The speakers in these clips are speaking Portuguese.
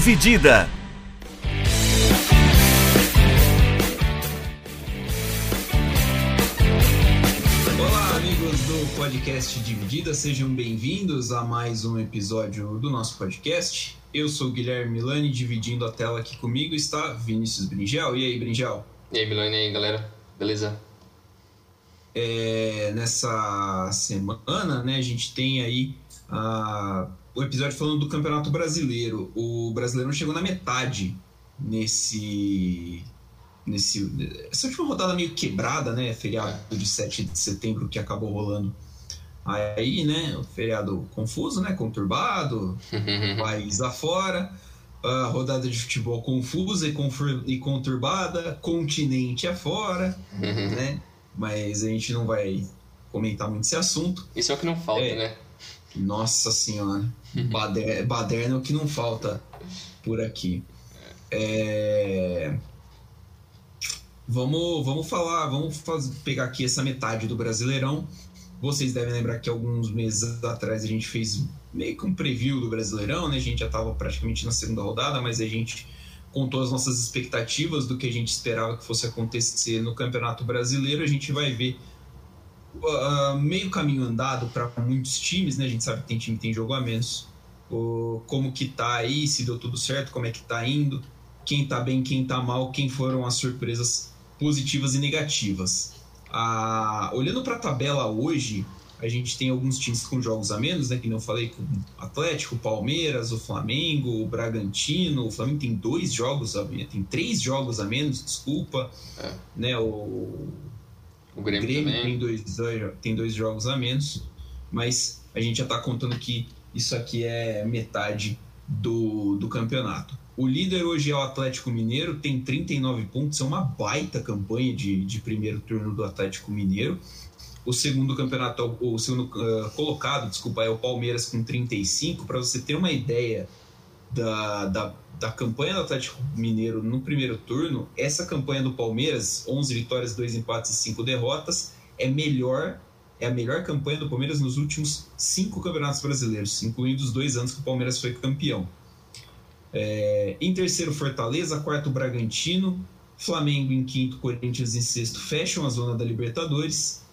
Dividida. Olá, amigos do podcast Dividida, sejam bem-vindos a mais um episódio do nosso podcast. Eu sou o Guilherme Milani, dividindo a tela aqui comigo está Vinícius Bringel. E aí, Bringel? E aí, Milani, e aí, galera? Beleza? É, nessa semana, né, a gente tem aí a, o episódio falando do Campeonato Brasileiro. O Brasileirão chegou na metade nesse nesse essa última rodada meio quebrada, né? Feriado de 7 de setembro que acabou rolando. Aí, né, o feriado confuso, né, conturbado, país afora, a rodada de futebol confusa e, e conturbada, continente afora, né? Mas a gente não vai comentar muito esse assunto. Isso é o que não falta, é, né? Nossa senhora, bader, baderna é o que não falta por aqui. É... Vamos, vamos falar, vamos fazer, pegar aqui essa metade do Brasileirão. Vocês devem lembrar que alguns meses atrás a gente fez meio que um preview do Brasileirão, né? A gente já estava praticamente na segunda rodada, mas a gente contou as nossas expectativas do que a gente esperava que fosse acontecer no Campeonato Brasileiro. A gente vai ver uh, meio caminho andado para muitos times, né? A gente sabe que tem time que tem jogo a menos. Uh, como que tá aí, se deu tudo certo, como é que tá indo, quem tá bem, quem tá mal, quem foram as surpresas positivas e negativas. Ah, olhando para a tabela hoje, a gente tem alguns times com jogos a menos, né? Que não falei com o Atlético, o Palmeiras, o Flamengo, o Bragantino. O Flamengo tem dois jogos a menos, tem três jogos a menos, desculpa. É. Né, o, o Grêmio, Grêmio tem, dois, tem dois jogos a menos, mas a gente já está contando que isso aqui é metade do, do campeonato. O líder hoje é o Atlético Mineiro, tem 39 pontos, é uma baita campanha de, de primeiro turno do Atlético Mineiro. O segundo campeonato, o segundo uh, colocado, desculpa, é o Palmeiras com 35. Para você ter uma ideia da, da, da, campanha do Atlético Mineiro no primeiro turno, essa campanha do Palmeiras, 11 vitórias, 2 empates e 5 derrotas, é melhor é a melhor campanha do Palmeiras nos últimos cinco campeonatos brasileiros, incluindo os dois anos que o Palmeiras foi campeão. É, em terceiro, Fortaleza. Quarto, Bragantino. Flamengo em quinto, Corinthians em sexto fecham a zona da Libertadores.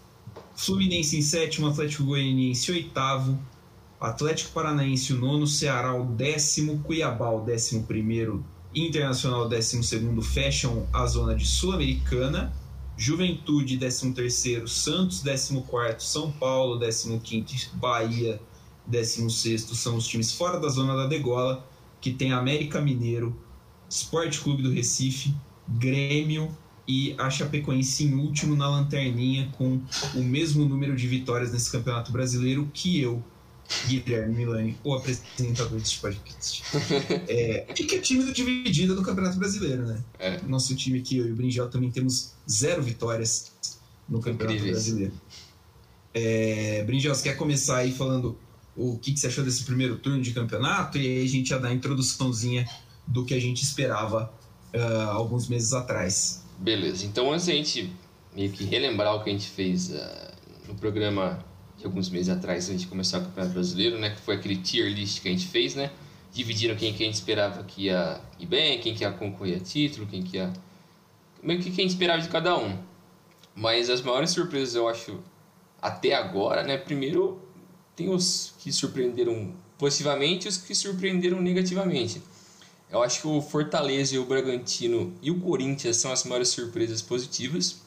Fluminense em sétimo, Atlético Goianiense oitavo. Atlético Paranaense o nono, Ceará o décimo, Cuiabá o décimo primeiro, Internacional o décimo segundo fecham a zona de Sul-Americana. Juventude décimo terceiro, Santos décimo quarto, São Paulo décimo quinto, Bahia décimo sexto são os times fora da zona da degola que tem América Mineiro, Esporte Clube do Recife, Grêmio e a Chapecoense em último na lanterninha com o mesmo número de vitórias nesse Campeonato Brasileiro que eu, Guilherme Milani, o apresentador deste podcast. É, fica tímido dividido no Campeonato Brasileiro, né? É. Nosso time aqui, eu e o Brinjal, também temos zero vitórias no Campeonato Incríveis. Brasileiro. É, Brinjal, você quer começar aí falando o que, que você achou desse primeiro turno de campeonato e aí a gente já dá a introduçãozinha do que a gente esperava uh, alguns meses atrás. Beleza, então antes a gente meio que relembrar o que a gente fez uh, no programa de alguns meses atrás, a gente começar o Campeonato Brasileiro, né? Que foi aquele tier list que a gente fez, né? Dividiram quem que a gente esperava que ia ir bem, quem que ia concorrer a título, quem que ia... Meio que quem esperava de cada um. Mas as maiores surpresas, eu acho, até agora, né? Primeiro, tem os que surpreenderam positivamente e os que surpreenderam negativamente. Eu acho que o Fortaleza e o Bragantino e o Corinthians são as maiores surpresas positivas,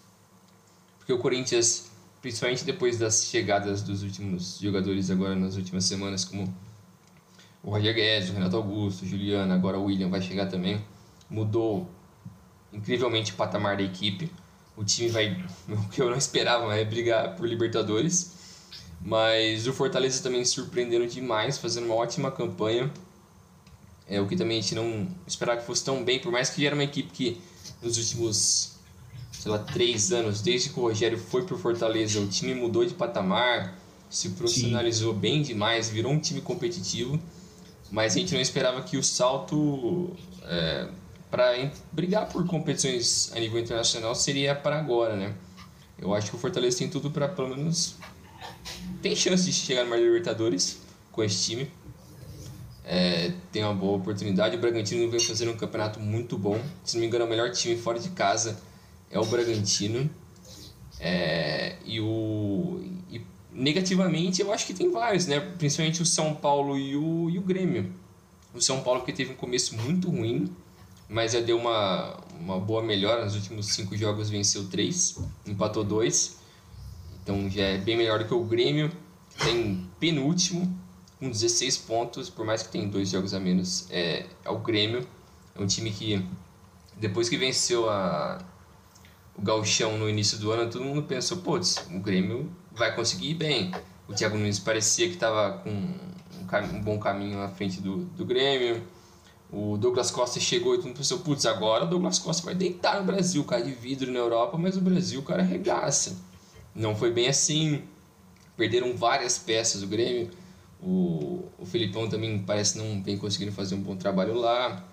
porque o Corinthians, principalmente depois das chegadas dos últimos jogadores agora nas últimas semanas, como o Roger Guedes, o Renato Augusto, o Juliano, agora o William vai chegar também, mudou incrivelmente o patamar da equipe. O time vai, o que eu não esperava, vai brigar por Libertadores. Mas o Fortaleza também surpreendendo demais, fazendo uma ótima campanha. É o que também a gente não esperava que fosse tão bem, por mais que era uma equipe que nos últimos, sei lá, três anos, desde que o Rogério foi pro Fortaleza, o time mudou de patamar, se profissionalizou Sim. bem demais, virou um time competitivo. Mas a gente não esperava que o salto é, para brigar por competições a nível internacional seria para agora, né? Eu acho que o Fortaleza tem tudo para pelo menos tem chance de chegar numa Libertadores com esse time. é, tem uma boa oportunidade. O Bragantino vem fazendo um campeonato muito bom. Se não me engano, o melhor time fora de casa é o Bragantino. É, e o e negativamente eu acho que tem vários, né? Principalmente o São Paulo e o, e o Grêmio. O São Paulo que teve um começo muito ruim, mas já deu uma, uma boa melhora. Nos últimos cinco jogos venceu três, empatou dois. Então já é bem melhor do que o Grêmio. Tem penúltimo, com 16 pontos, por mais que tenha dois jogos a menos, é, é o Grêmio. É um time que, depois que venceu a, o Gauchão no início do ano, todo mundo pensou, putz, o Grêmio vai conseguir ir bem. O Thiago Nunes parecia que estava com um, um, bom caminho à frente do, do Grêmio. O Douglas Costa chegou e todo mundo pensou, putz, agora o Douglas Costa vai deitar no Brasil, cai de vidro na Europa, mas o Brasil o cara regaça. Não foi bem assim. Perderam várias peças o Grêmio. O, o Felipão também parece não vem conseguindo fazer um bom trabalho lá.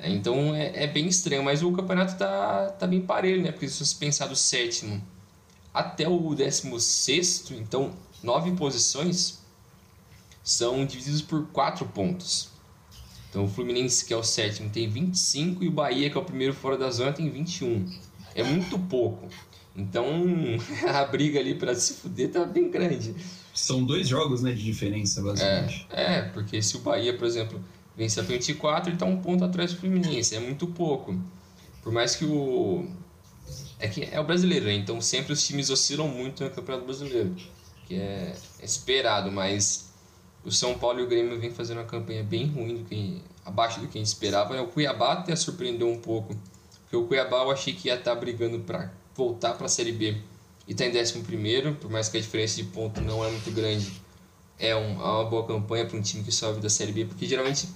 Então é, é, bem estranho, mas o campeonato tá, tá bem parelho, né? Porque se você pensar do sétimo até o décimo sexto, então nove posições são divididos por quatro pontos. Então o Fluminense, que é o sétimo, tem 25 e o Bahia, que é o primeiro fora da zona, tem 21. É muito pouco. Então a briga ali para se fuder tá bem grande. São dois jogos né, de diferença, basicamente. É, é, porque se o Bahia, por exemplo, vence a 24, ele está um ponto atrás do Fluminense. É muito pouco. Por mais que o. É que é o brasileiro, né? Então sempre os times oscilam muito no Campeonato Brasileiro. Que é esperado, mas o São Paulo e o Grêmio vêm fazendo uma campanha bem ruim, do que, abaixo do que a gente esperava. O Cuiabá até surpreendeu um pouco. Porque o Cuiabá eu achei que ia estar tá brigando para voltar para a Série B e está em 11, por mais que a diferença de ponto não é muito grande, é, é uma boa campanha para um time que sobe da Série B, porque geralmente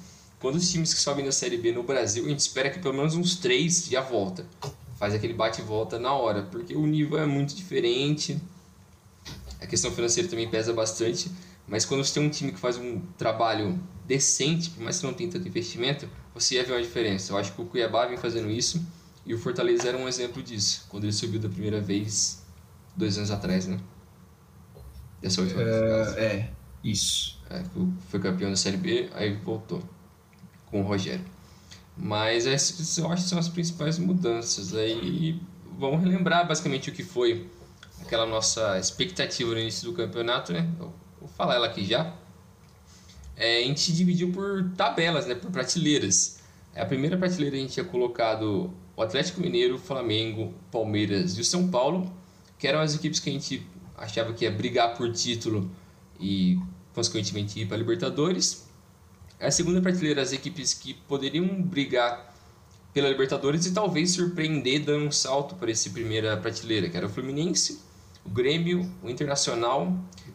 quando os times que sobem da Série B no Brasil, a gente espera que pelo menos uns três já volta. Faz aquele bate e volta na hora, porque o nível é muito diferente. A questão financeira também pesa bastante, mas quando você tem um time que faz um trabalho decente, por mais que não tenha tanto investimento, você ia ver uma diferença. Eu acho que o Cuiabá vem fazendo isso e o Fortaleza era um exemplo disso. Quando ele subiu da primeira vez, dois anos atrás, né? Dessa última vez. É, é, isso. É, foi campeão da Série B, aí voltou com o Rogério. Mas essas eu acho que são as principais mudanças. Aí vamos relembrar basicamente o que foi aquela nossa expectativa no início do campeonato, né? vou falar ela aqui já. É, a gente dividiu por tabelas, né? Por prateleiras. A primeira prateleira a gente tinha colocado o Atlético Mineiro, Flamengo, Palmeiras e o São Paulo que eram as equipes que a gente achava que ia brigar por título e, consequentemente, ir para a Libertadores. A segunda prateleira, as equipes que poderiam brigar pela Libertadores e talvez surpreender dando um salto para essa primeira prateleira, que era o Fluminense, o Grêmio, o Internacional,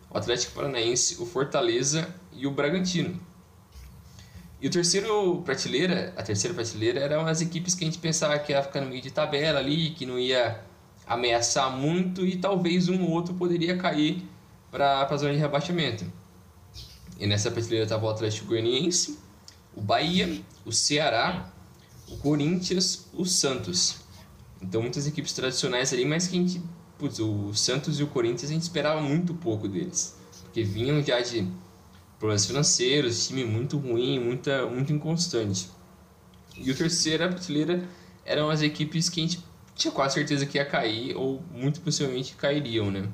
o Atlético Paranaense, o Fortaleza e o Bragantino. E o terceiro prateleira, a terceira prateleira eram as equipes que a gente pensava que ia ficar no meio de tabela ali, que não ia ameaçar muito e talvez um ou outro poderia cair para a zona de rebaixamento. E nessa prateleira estava o Atlético Goianiense, o Bahia, o Ceará, o Corinthians, o Santos. Então muitas equipes tradicionais ali, mas que a gente, putz, o Santos e o Corinthians a gente esperava muito pouco deles, porque vinham já de problemas financeiros, time muito ruim, muita, muito inconstante. E o terceira prateleira eram as equipes que a gente tinha quase certeza que ia cair, ou muito possivelmente cairiam, né?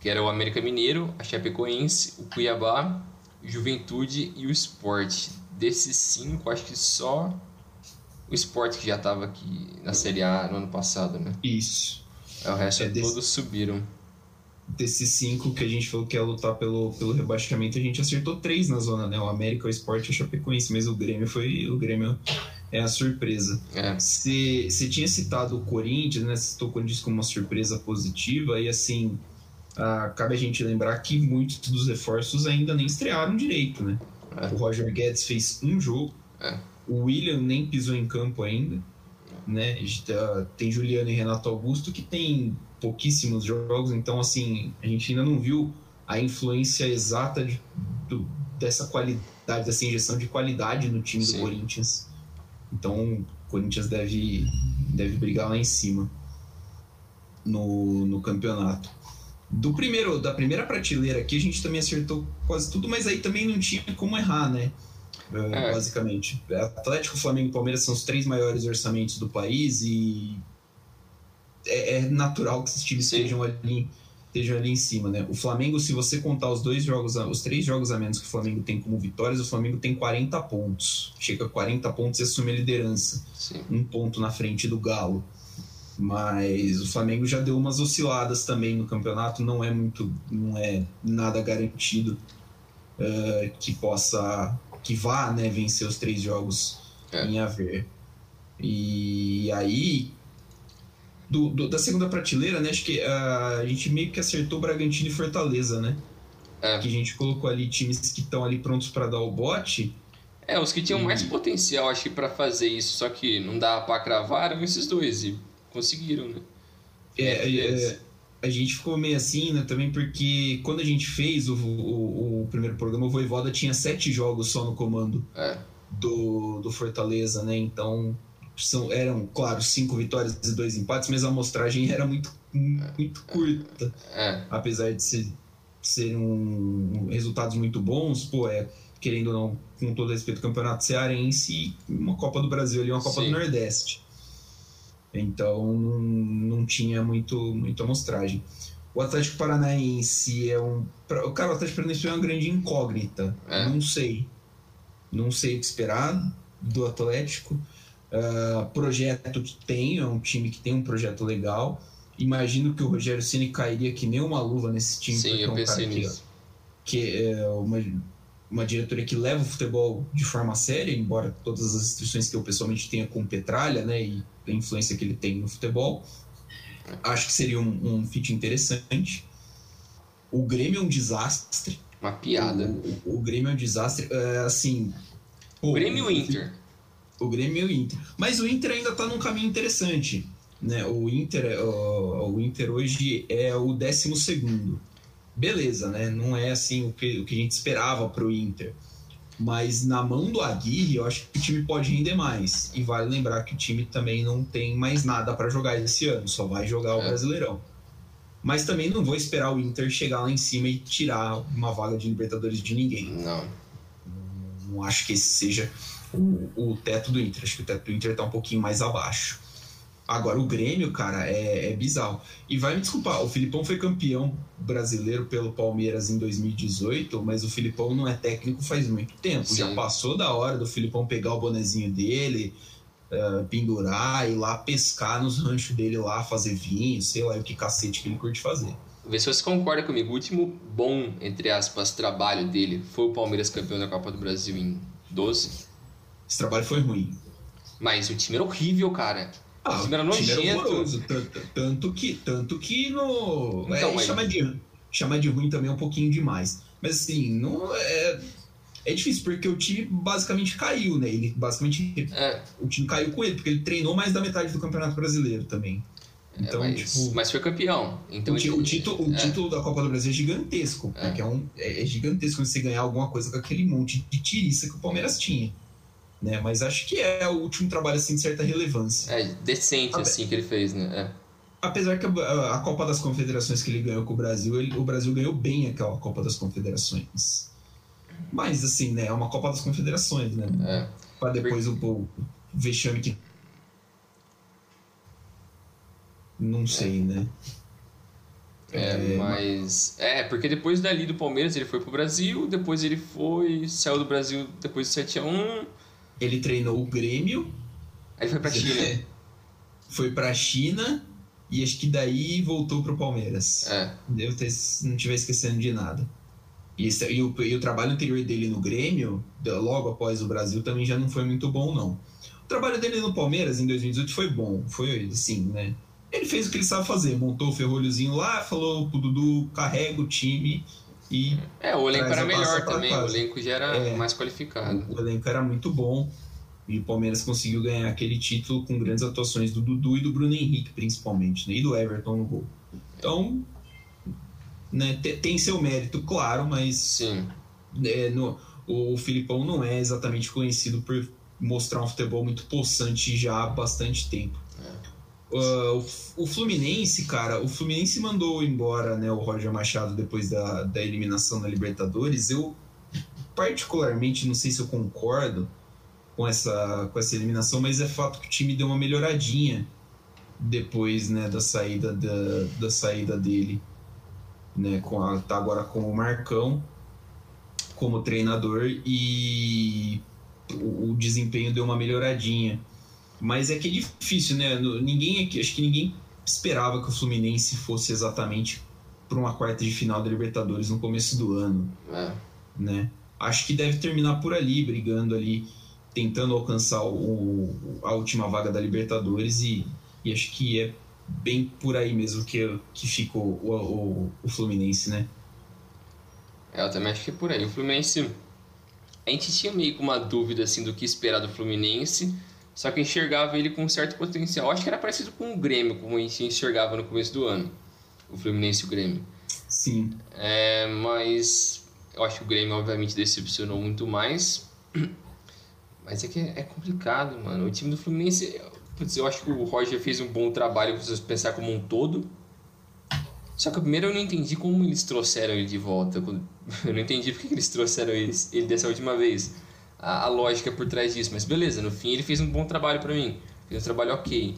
Que era o América Mineiro, a Chapecoense, o Cuiabá, Juventude e o Sport. Desses cinco, acho que só o Sport que já estava aqui na Série A no ano passado, né? Isso. É, o resto é desse... todos subiram. Desses cinco que a gente falou que ia lutar pelo, pelo rebaixamento, a gente acertou três na zona, né? O América, o Sport e o Chapecoense, mas o Grêmio foi. O Grêmio é a surpresa. Você é. tinha citado o Corinthians, né? Você citou o Corinthians como uma surpresa positiva, e assim, ah, cabe a gente lembrar que muitos dos reforços ainda nem estrearam direito, né? É. O Roger Guedes fez um jogo, é. o William nem pisou em campo ainda, né? Tá, tem Juliano e Renato Augusto que tem pouquíssimos jogos, então assim, a gente ainda não viu a influência exata de, do, dessa qualidade, dessa injeção de qualidade no time Sim. do Corinthians. Então o Corinthians deve, deve brigar lá em cima no, no campeonato. Do primeiro, da primeira prateleira aqui, a gente também acertou quase tudo, mas aí também não tinha como errar, né? é. basicamente. Atlético, Flamengo e Palmeiras são os três maiores orçamentos do país e é, é natural que esses times estejam ali, estejam ali em cima, né? O Flamengo, se você contar os dois jogos, os três jogos a menos que o Flamengo tem como vitórias, o Flamengo tem 40 pontos. Chega a 40 pontos e assume a liderança. Sim. Um ponto na frente do Galo. Mas o Flamengo já deu umas osciladas também no campeonato, não é muito, não é nada garantido uh, que possa que vá né, vencer os três jogos é. em haver. E aí, do, do, da segunda prateleira, né, acho que uh, a gente meio que acertou Bragantino e Fortaleza, né? É. Que a gente colocou ali times que estão ali prontos para dar o bote. É, os que tinham e... mais potencial, acho que, para fazer isso, só que não dá para cravar, eram esses dois, e conseguiram, né? É, é, a gente ficou meio assim, né, também porque quando a gente fez o, o, o primeiro programa, o Voivoda tinha sete jogos só no comando é. do, do Fortaleza, né? Então são, eram, claro, cinco vitórias e dois empates, mas a amostragem era muito, muito curta. É. Apesar de ser, serem um, resultados muito bons, pô, é, querendo ou não, com todo respeito, o Campeonato Cearense, uma Copa do Brasil ali, uma Copa Sim. do Nordeste. Então não, tinha muito, muita amostragem. O Atlético Paranaense é um. Cara, o Atlético Paranaense é uma grande incógnita. É. Não sei. Não sei o que esperar do Atlético. Uh, projeto que tem, é um time que tem um projeto legal. Imagino que o Rogério Ceni cairia que nem uma luva nesse time. Sim, eu é um pensei nisso. Que, que é uma, uma diretoria que leva o futebol de forma séria, embora todas as restrições que eu pessoalmente tenha com Petralha, né, e a influência que ele tem no futebol. Acho que seria um, um fit interessante. O Grêmio é um desastre. Uma piada. O, o, o Grêmio é um desastre. É, assim. O Grêmio e o Inter. O Grêmio e o Inter. Mas o Inter ainda está num caminho interessante. Né? O, Inter, o, o Inter hoje é o 12 segundo beleza, né? Não é assim o que, o que a gente esperava para o Inter. Mas na mão do Aguirre, eu acho que o time pode render mais. E vale lembrar que o time também não tem mais nada para jogar esse ano, só vai jogar o é. Brasileirão. Mas também não vou esperar o Inter chegar lá em cima e tirar uma vaga de Libertadores de ninguém. Não. Não acho que esse seja o, o teto do Inter. Acho que o teto do Inter está um pouquinho mais abaixo. Agora, o Grêmio, cara, é, é bizarro. E vai me desculpar, o Filipão foi campeão brasileiro pelo Palmeiras em 2018, mas o Filipão não é técnico faz muito tempo. Sim. Já passou da hora do Filipão pegar o bonezinho dele, uh, pendurar e lá pescar nos ranchos dele lá, fazer vinho, sei lá o que cacete que ele curte fazer. Vê se você concorda comigo. O último bom, entre aspas, trabalho dele foi o Palmeiras campeão da Copa do Brasil em 12. Esse trabalho foi ruim. Mas o time era horrível, cara. Ah, o time era nojento. Tanto, tanto, que, tanto que no. Então, é, mas... chamar, de, chamar de ruim também é um pouquinho demais. Mas assim, não é. É difícil, porque o time basicamente caiu, né? Ele basicamente. É. O time caiu com ele, porque ele treinou mais da metade do Campeonato Brasileiro também. É, então, é, mas, tipo, mas foi campeão. Então o, ele, o título, o é. título da Copa do Brasil é gigantesco. É. Porque é, um, é, gigantesco você ganhar alguma coisa com aquele monte de tiriça que o Palmeiras tinha né? Mas acho que é o último trabalho assim de certa relevância. É decente assim que ele fez, né? É. Apesar que a, a, Copa das Confederações que ele ganhou com o Brasil, ele, o Brasil ganhou bem aquela Copa das Confederações. Mas assim, né? É uma Copa das Confederações, né? É. Para depois o, o vexame que não sei, né? É, é, mas. É, porque depois dali do Palmeiras ele foi pro Brasil, depois ele foi. saiu do Brasil depois do 7x1 ele treinou o Grêmio. Aí foi pra China. foi pra China e acho que daí voltou pro Palmeiras. É. Devo ter, não estiver esquecendo de nada. E, esse, e, o, e o trabalho anterior dele no Grêmio, logo após o Brasil, também já não foi muito bom, não. O trabalho dele no Palmeiras em 2018 foi bom, foi assim, né? Ele fez o que ele sabe fazer, montou o ferrolhozinho lá, falou pro Dudu, carrega o time e é, o elenco era melhor também, casa. o elenco já era é, mais qualificado. O elenco era muito bom e o Palmeiras conseguiu ganhar aquele título com grandes atuações do Dudu e do Bruno Henrique, principalmente, né? e do Everton no gol. Então, né, tem seu mérito, claro, mas Sim. É, no, o Filipão não é exatamente conhecido por mostrar um futebol muito possante já há bastante tempo. Uh, o Fluminense, cara, o Fluminense mandou embora né, o Roger Machado depois da, da eliminação da Libertadores. Eu particularmente, não sei se eu concordo com essa, com essa eliminação, mas é fato que o time deu uma melhoradinha depois né, da saída da, da saída dele. Né, com a, tá agora com o Marcão como treinador e o, o desempenho deu uma melhoradinha. Mas é que é difícil, né? Ninguém acho que ninguém esperava que o Fluminense fosse exatamente para uma quarta de final da Libertadores no começo do ano. É. Né? Acho que deve terminar por ali, brigando ali, tentando alcançar o, a última vaga da Libertadores e, e acho que é bem por aí mesmo que, que ficou o, o, o Fluminense, né? É, eu também acho que é por aí. O Fluminense. A gente tinha meio que uma dúvida assim do que esperar do Fluminense, só que enxergava ele com um certo potencial. Acho que era parecido com o Grêmio, como a gente enxergava no começo do ano. O Fluminense e o Grêmio. Sim. É, mas eu acho que o Grêmio, obviamente, decepcionou muito mais. Mas é que é complicado, mano. O time do Fluminense. Putz, eu acho que o Roger fez um bom trabalho, se você pensar como um todo. Só que primeiro eu não entendi como eles trouxeram ele de volta. Eu não entendi porque eles trouxeram ele, ele dessa última vez. A, a, lógica por trás disso. Mas beleza, no fim ele fez um bom trabalho para mim. Fez um trabalho ok.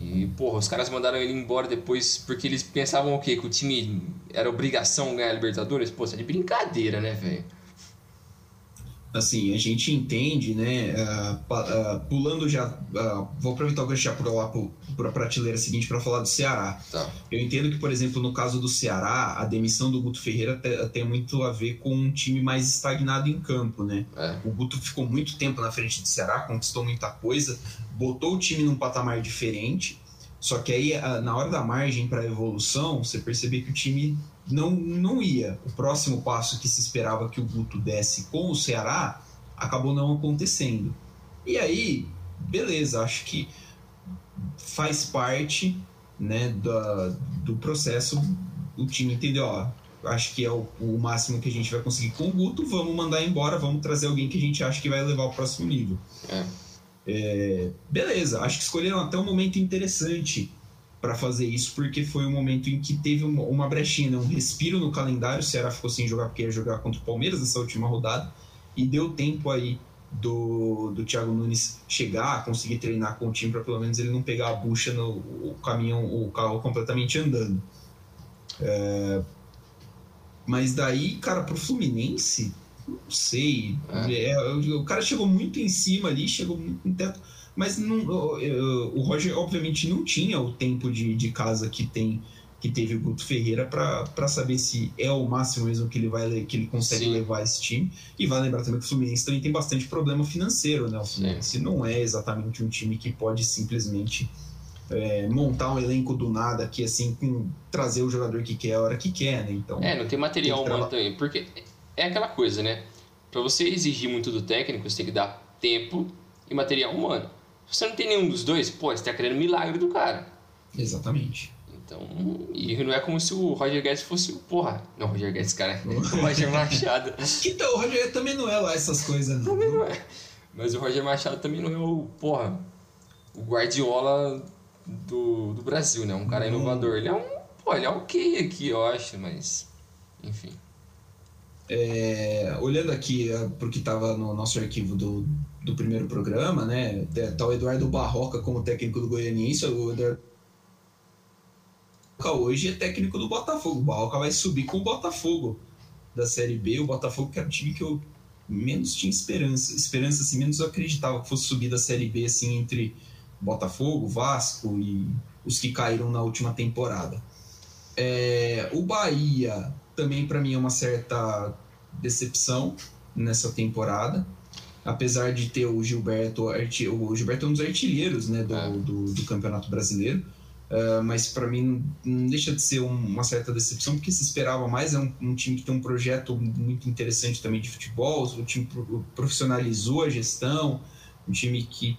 E, porra, os caras mandaram ele embora depois porque eles pensavam o quê? Que o time era obrigação ganhar a Libertadores? Pô, isso é de brincadeira, né, velho? Assim, a gente entende, né, uh, uh, pulando já, uh, vou aproveitar o gancho já por lá para a prateleira seguinte para falar do Ceará. Tá. Eu entendo que, por exemplo, no caso do Ceará, a demissão do Guto Ferreira te, tem muito a ver com um time mais estagnado em campo, né? É. O Guto ficou muito tempo na frente do Ceará, conquistou muita coisa, botou o time num patamar diferente, só que aí, na hora da margem para evolução, você percebe que o time não, não ia. O próximo passo que se esperava que o Guto desse com o Ceará acabou não acontecendo. E aí, beleza, acho que faz parte né, da, do processo. O time entendeu, ó, acho que é o, o, máximo que a gente vai conseguir com o Guto, vamos mandar embora, vamos trazer alguém que a gente acha que vai levar ao próximo nível. É. É, beleza, acho que escolheram até um momento interessante para fazer isso, porque foi um momento em que teve uma, uma brechinha, né? um respiro no calendário. O Ceará ficou sem jogar porque ia jogar contra o Palmeiras nessa última rodada, e deu tempo aí do, do Thiago Nunes chegar, conseguir treinar com o time para pelo menos ele não pegar a bucha no o caminhão, o carro completamente andando. É, mas daí, cara, pro Fluminense, não sei. É. É, o cara chegou muito em cima ali, chegou muito no teto. Mas não, o, Roger, obviamente, não tinha o tempo de, de casa que tem que teve o Guto Ferreira para saber se é o máximo mesmo que ele vai que ele consegue Sim. levar esse time. E vai lembrar também que o Fluminense também tem bastante problema financeiro, né? O Fluminense Sim. não é exatamente um time que pode simplesmente é, montar um elenco do nada aqui, assim, com trazer o jogador que quer a hora que quer, né? Então, é, não tem material tem humano também, porque é aquela coisa, né? Para você exigir muito do técnico, você tem que dar tempo e material humano. Você não tem nenhum dos dois, pô, você tá querendo milagre do cara. Exatamente. Então, e não é como se o Roger Guedes fosse o porra. Não, Roger Guedes, cara, o Roger Machado. então, o Roger também não é lá essas coisas, não. Também não é. Mas o Roger Machado também não é o, porra, o Guardiola do, do Brasil, né? Um cara inovador. Ele é um, pô, ele é ok aqui, eu acho, mas, enfim. É, olhando aqui uh, pro que estava no nosso arquivo do, do primeiro programa, né? Tá Eduardo Barroca como técnico do Goianiense, o Eduardo hoje é técnico do Botafogo. O Barroca vai subir com o Botafogo da Série B. O Botafogo que era o time que eu menos tinha esperança. Esperança, assim, menos eu acreditava que fosse subir da Série B, assim, entre Botafogo, Vasco e os que caíram na última temporada. É, o Bahia também, para mim, é uma certa decepção nessa temporada apesar de ter o Gilberto, o Gilberto é um dos artilheiros né, do, é. do, do, Campeonato Brasileiro, uh, mas para mim não deixa de ser uma certa decepção, porque se esperava mais, é um, um, time que tem um projeto muito interessante também de futebol, o time profissionalizou a gestão, um time que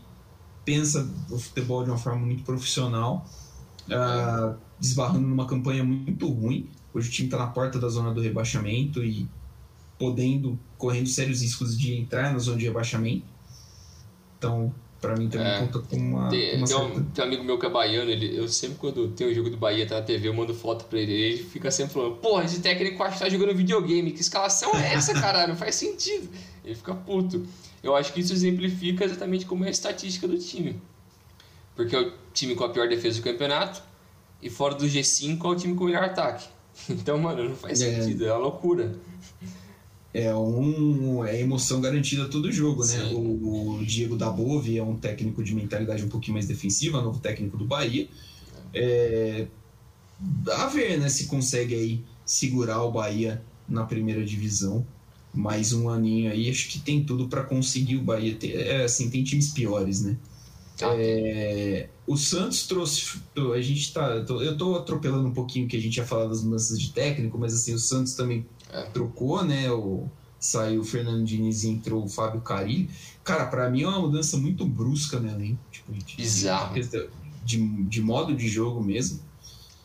pensa o futebol de uma forma muito profissional, uh, desbarrando numa campanha muito ruim, hoje o time está na porta da zona do rebaixamento e podendo, correndo sérios riscos de entrar na zona de rebaixamento. Então, Pra mim também É. conta como uma. Tem, uma tem certa- um, tem um amigo meu que é baiano, ele, eu sempre quando tem um jogo do Bahia tá na TV, eu mando foto pra ele, ele fica sempre falando, porra, esse técnico acho que tá jogando videogame, que escalação é essa, caralho? Não faz sentido. Ele fica puto. Eu acho que isso exemplifica exatamente como é a estatística do time. Porque é o time com a pior defesa do campeonato, e fora do G5 é o time com o melhor ataque. Então, mano, não faz É. sentido, é uma loucura. É um é emoção garantida todo jogo, né? O, o Diego Dabove é um técnico de mentalidade um pouquinho mais defensiva, novo técnico do Bahia. É, a ver, né, se consegue aí segurar o Bahia na primeira divisão. Mais um aninho aí, acho que tem tudo para conseguir o Bahia. Tem, é, assim, tem times piores, né? Tá? É, o Santos trouxe. A gente tá. eu tô- atropelando um pouquinho que a gente ia falar das mudanças de técnico, mas assim, o Santos também. Trocou, né? O, saiu o Fernando Diniz e entrou o Fábio Carilli. Cara, pra mim é uma mudança muito brusca no elenco. Tipo, de, Bizarro. De, de modo de jogo mesmo.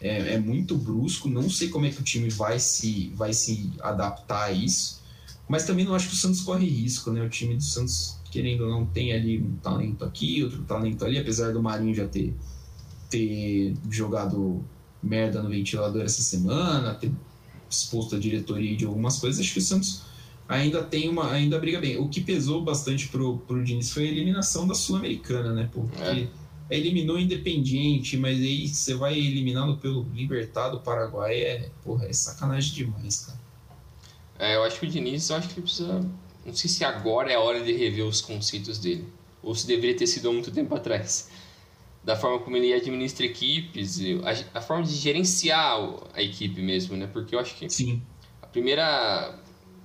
É, é muito brusco. Não sei como é que o time vai se, vai se adaptar a isso. Mas também não acho que o Santos corre risco, né? O time do Santos, querendo ou não, tem ali um talento aqui, outro talento ali, apesar do Marinho já ter, ter jogado merda no ventilador essa semana, ter exposto a diretoria de algumas coisas, acho que o Santos ainda tem uma. ainda briga bem. O que pesou bastante pro, pro Diniz foi a eliminação da Sul-Americana, né? Porque eliminou o Independiente, mas aí você vai eliminando pelo Libertado do Paraguai, é, porra, é sacanagem demais, cara. É, eu acho que o Diniz, eu acho que ele precisa. Não sei se agora é a hora de rever os conceitos dele. Ou se deveria ter sido há muito tempo atrás. Da forma como ele administra equipes, e a, a forma de gerenciar a equipe mesmo, né? Porque eu acho que Sim, a primeira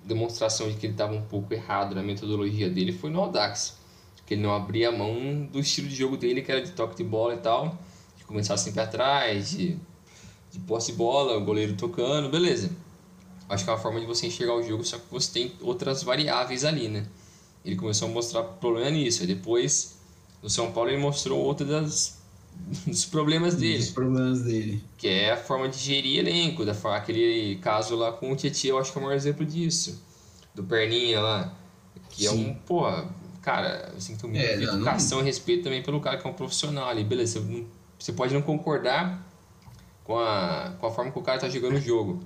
demonstração de que ele estava um pouco errado na metodologia dele foi no Audax. Que ele não abria a mão do estilo de jogo dele, que era de toque de bola e tal. De começar sempre atrás, de, de posse de bola, o goleiro tocando, beleza. Acho que é uma forma de você enxergar o jogo, só que você tem outras variáveis ali, né? Ele começou a mostrar problema nisso. Aí depois, no São Paulo, ele mostrou outra das, dos problemas dele os problemas dele. que é a forma de gerir elenco, da aquele caso lá com o Tietchan, eu acho que é o maior exemplo disso. Do Perninha lá, que é Sim. um, porra, cara, assim, tem muita É, não, educação e respeito também pelo cara que é um profissional ali, beleza, você, não- você pode não concordar com a, com a forma que o cara tá jogando o jogo.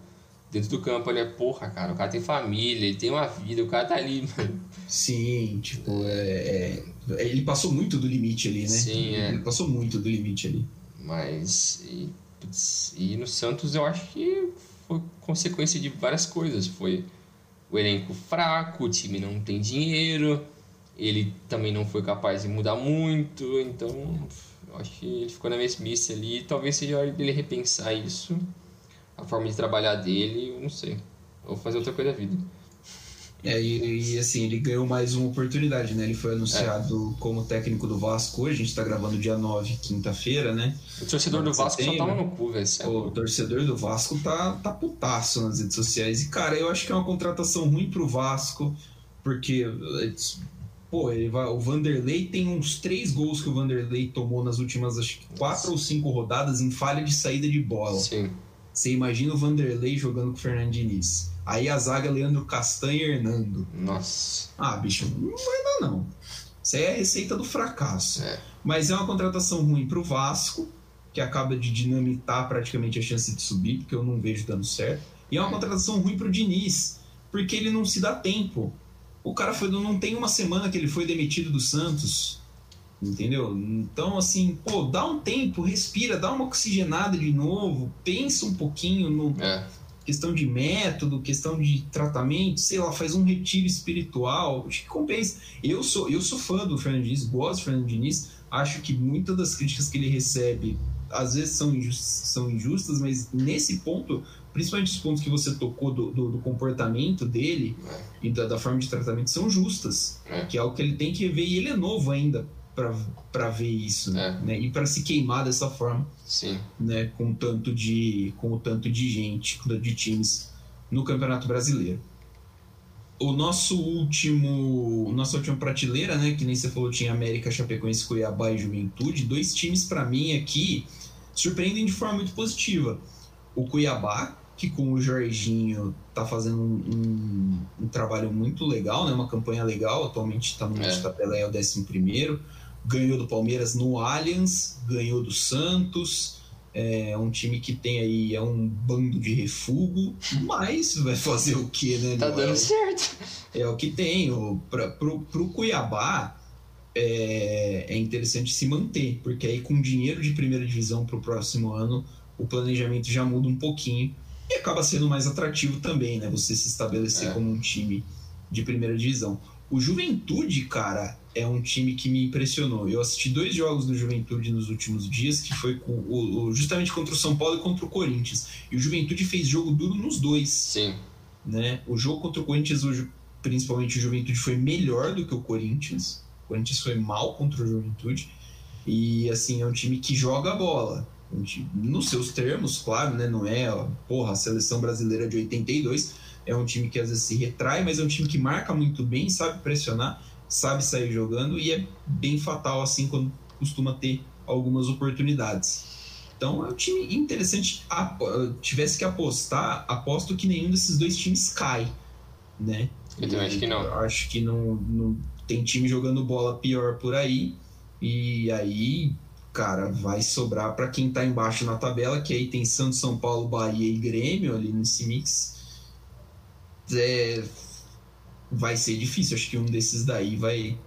Dentro do campo ele é, porra, cara, o cara tem família, ele tem uma vida, o cara tá ali, mano. Sim, tipo, é, é- ele passou muito do limite ali, né? Sim, é. Ele passou muito do limite ali. Mas. E, e no Santos eu acho que foi consequência de várias coisas. Foi o elenco fraco, o time não tem dinheiro, ele também não foi capaz de mudar muito, então eu acho que ele ficou na mesmice ali. Talvez seja a hora dele repensar isso, a forma de trabalhar dele, eu não sei. Ou fazer outra coisa da vida. É, e, e, assim, ele ganhou mais uma oportunidade, né? Ele foi anunciado É. como técnico do Vasco hoje, a gente tá gravando dia 9, quinta-feira, né? O torcedor do Vasco só tem, tava no cu, velho. É O torcedor do Vasco tá, tá putaço nas redes sociais. E, cara, eu acho que é uma contratação ruim pro Vasco, porque, pô, ele vai, o Vanderlei tem uns três gols que o Vanderlei tomou nas últimas, acho que quatro ou cinco rodadas em falha de saída de bola. Sim. Você imagina o Vanderlei jogando com o Fernando Diniz. Aí a zaga Leandro Castanha e Hernando. Nossa. Ah, bicho, não vai dar não. Isso aí é a receita do fracasso. É. Mas é uma contratação ruim pro Vasco, que acaba de dinamitar praticamente a chance de subir, porque eu não vejo dando certo. E é uma contratação ruim pro Diniz, porque ele não se dá tempo. O cara foi, não tem uma semana que ele foi demitido do Santos. Entendeu? Então, assim, pô, dá um tempo, respira, dá uma oxigenada de novo, pensa um pouquinho no, É. questão de método, questão de tratamento, sei lá, faz um retiro espiritual, acho que compensa. Eu sou, eu sou fã do Fernando Diniz, gosto do Fernando Diniz, acho que muitas das críticas que ele recebe às vezes são injustas, são injustas mas nesse ponto, principalmente os pontos que você tocou do, do, do comportamento dele É. e da, da forma de tratamento são justas, É. que é algo que ele tem que rever e ele é novo ainda para ver isso, É. né? E para se queimar dessa forma Sim. né, com tanto de com o tanto de gente, de times no Campeonato Brasileiro. O nosso último, nossa última prateleira, né, que nem você falou, tinha América, Chapecoense, Cuiabá e Juventude, dois times para mim aqui surpreendem de forma muito positiva. O Cuiabá, que com o Jorginho tá fazendo um, um, um trabalho muito legal, né, uma campanha legal, atualmente está no É. é. tabela é o 11 primeiro. Ganhou do Palmeiras no Allianz, ganhou do Santos. É um time que tem aí é um bando de refugo, mas vai fazer o que, né? Tá dando é, certo. É o que tem. O, pra, pro, pro Cuiabá é, é interessante se manter, porque aí com dinheiro de primeira divisão pro próximo ano, o planejamento já muda um pouquinho e acaba sendo mais atrativo também, né? Você se estabelecer É. como um time de primeira divisão. O Juventude, cara, é um time que me impressionou. Eu assisti dois jogos do Juventude nos últimos dias, que foi com o, justamente contra o São Paulo e contra o Corinthians. E o Juventude fez jogo duro nos dois Sim. né? O jogo contra o Corinthians, principalmente o Juventude, foi melhor do que o Corinthians. O Corinthians foi mal contra o Juventude. E, assim, é um time que joga a bola. Nos seus termos, claro, né? Não é, ó, porra, a seleção brasileira de 82. É um time que às vezes se retrai, mas é um time que marca muito bem, sabe pressionar, sabe sair jogando e é bem fatal, assim, quando costuma ter algumas oportunidades. Então é um time interessante. Tivesse que apostar, aposto que nenhum desses dois times cai, né? Eu também acho que não. Acho que não, não tem time jogando bola pior por aí. E aí, cara, vai sobrar para quem tá embaixo na tabela, que aí tem Santos, São Paulo, Bahia e Grêmio ali nesse mix. É, vai ser difícil. Acho que um desses daí vai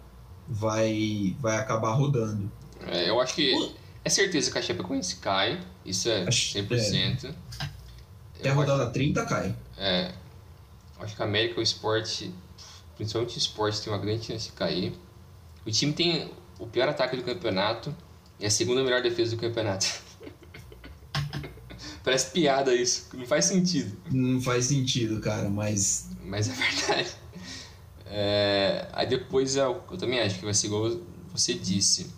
vai vai acabar rodando. É, eu acho que é certeza que a Chapecoense cai. Isso é Acho- 100%. Até a rodada 30 cai. É. Acho que a América, o esporte, principalmente o esporte, tem uma grande chance de cair. O time tem o pior ataque do campeonato e a segunda melhor defesa do campeonato. Parece piada isso, não faz sentido, Não faz sentido, cara, mas mas é verdade. É, aí depois eu, eu também acho que vai ser igual você disse.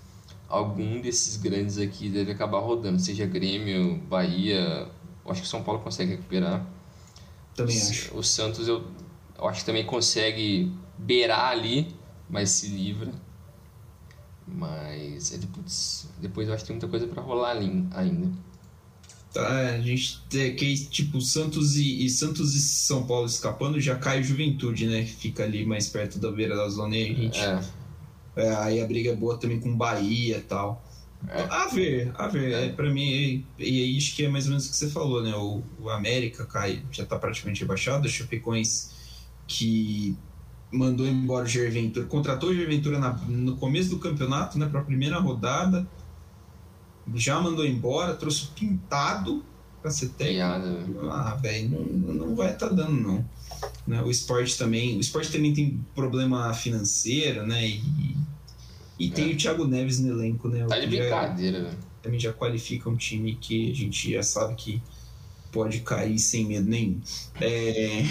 Algum desses grandes aqui deve acabar rodando, seja Grêmio, Bahia. Eu acho que São Paulo consegue recuperar. também O- acho. O Santos eu, eu acho que também consegue beirar ali, mas se livra. Mas é, putz, depois eu acho que tem muita coisa pra rolar ali ainda. Tá, a gente tem que tipo Santos e, e Santos e São Paulo escapando, já cai o Juventude, né? Que fica ali mais perto da beira da zona e a gente. É, É, aí a briga é boa também com Bahia e tal. É. A ver, a ver. É. pra mim, e e aí acho que é mais ou menos o que você falou, né? O, o América cai, já tá praticamente rebaixado. A Chapecoense que mandou embora o Jair Ventura, contratou o Jair Ventura na- no começo do campeonato, né? Pra primeira rodada. Já mandou embora, trouxe Pintado pra ser técnico. piada. velho. Ah, velho, não, não vai estar dando, não. Né, O esporte também. O esporte também tem problema financeiro, né? E, e tem É. o Thiago Neves no elenco, né? Tá de brincadeira, velho. também já qualifica um time que a gente já sabe que pode cair sem medo nenhum. É,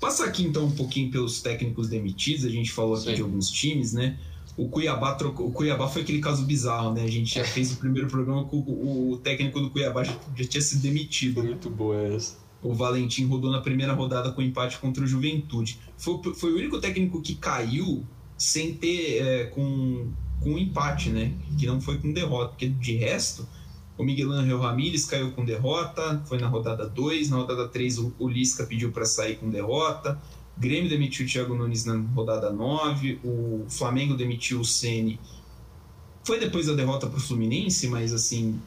Passar aqui então um pouquinho pelos técnicos demitidos, a gente falou aqui Sim. de alguns times, né? O Cuiabá trocou, o Cuiabá foi aquele caso bizarro, né? A gente já fez o primeiro programa com o, o técnico do Cuiabá já, já tinha sido demitido. né? Muito boa essa. O Valentim rodou na primeira rodada com empate contra o Juventude. Foi, o- foi o único técnico que caiu sem ter é, com, com empate, né? Que não foi com derrota. Porque de resto, o Miguel Angel Ramírez caiu com derrota, foi na rodada 2. Na rodada 3, o, o Lisca pediu para sair com derrota. Grêmio demitiu o Thiago Nunes na rodada 9. O Flamengo demitiu o Ceni. Foi depois da derrota para o Fluminense, mas assim,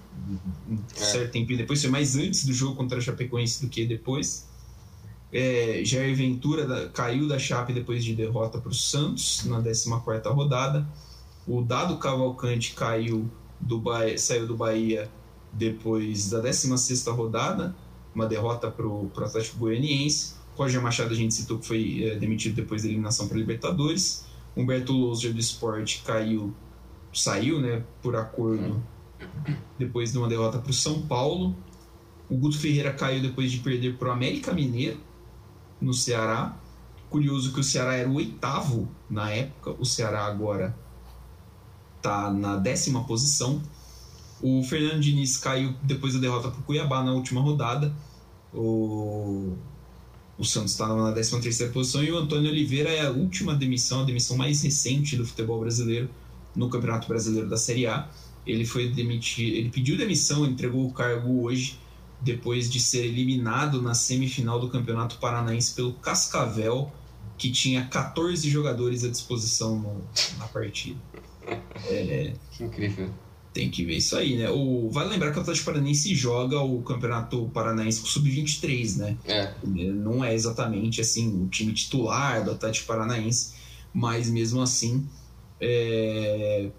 um É. certo tempinho depois. Foi mais antes do jogo contra a Chapecoense do que depois. É, Jair Ventura da- caiu da Chape depois de derrota para o Santos na 14 rodada. O Dado Cavalcante caiu do Bahia, saiu do Bahia depois da 16 rodada, uma derrota para o Atlético Goianiense. Roger Machado a gente citou que foi é, demitido depois da eliminação para Libertadores. Humberto Louser do Esporte caiu, saiu né, por acordo depois de uma derrota para o São Paulo. O Guto Ferreira caiu depois de perder para o América Mineiro no Ceará. Curioso que o Ceará era o oitavo na época, o Ceará agora está na décima posição. O Fernando Diniz caiu depois da derrota para o Cuiabá na última rodada. O, o Santos está na 13 terceira posição e o Antônio Oliveira é a última demissão, a demissão mais recente do futebol brasileiro no Campeonato Brasileiro da Série A. Ele foi demitido, ele pediu demissão, entregou o cargo hoje depois de ser eliminado na semifinal do Campeonato Paranaense pelo Cascavel, que tinha 14 jogadores à disposição no- na partida. É, Que incrível. Tem que ver isso aí, né? O, vale lembrar que o Atlético Paranaense joga o Campeonato Paranaense com o Sub-23, né? É, Não é exatamente assim o time titular do Atlético Paranaense, mas mesmo assim, é...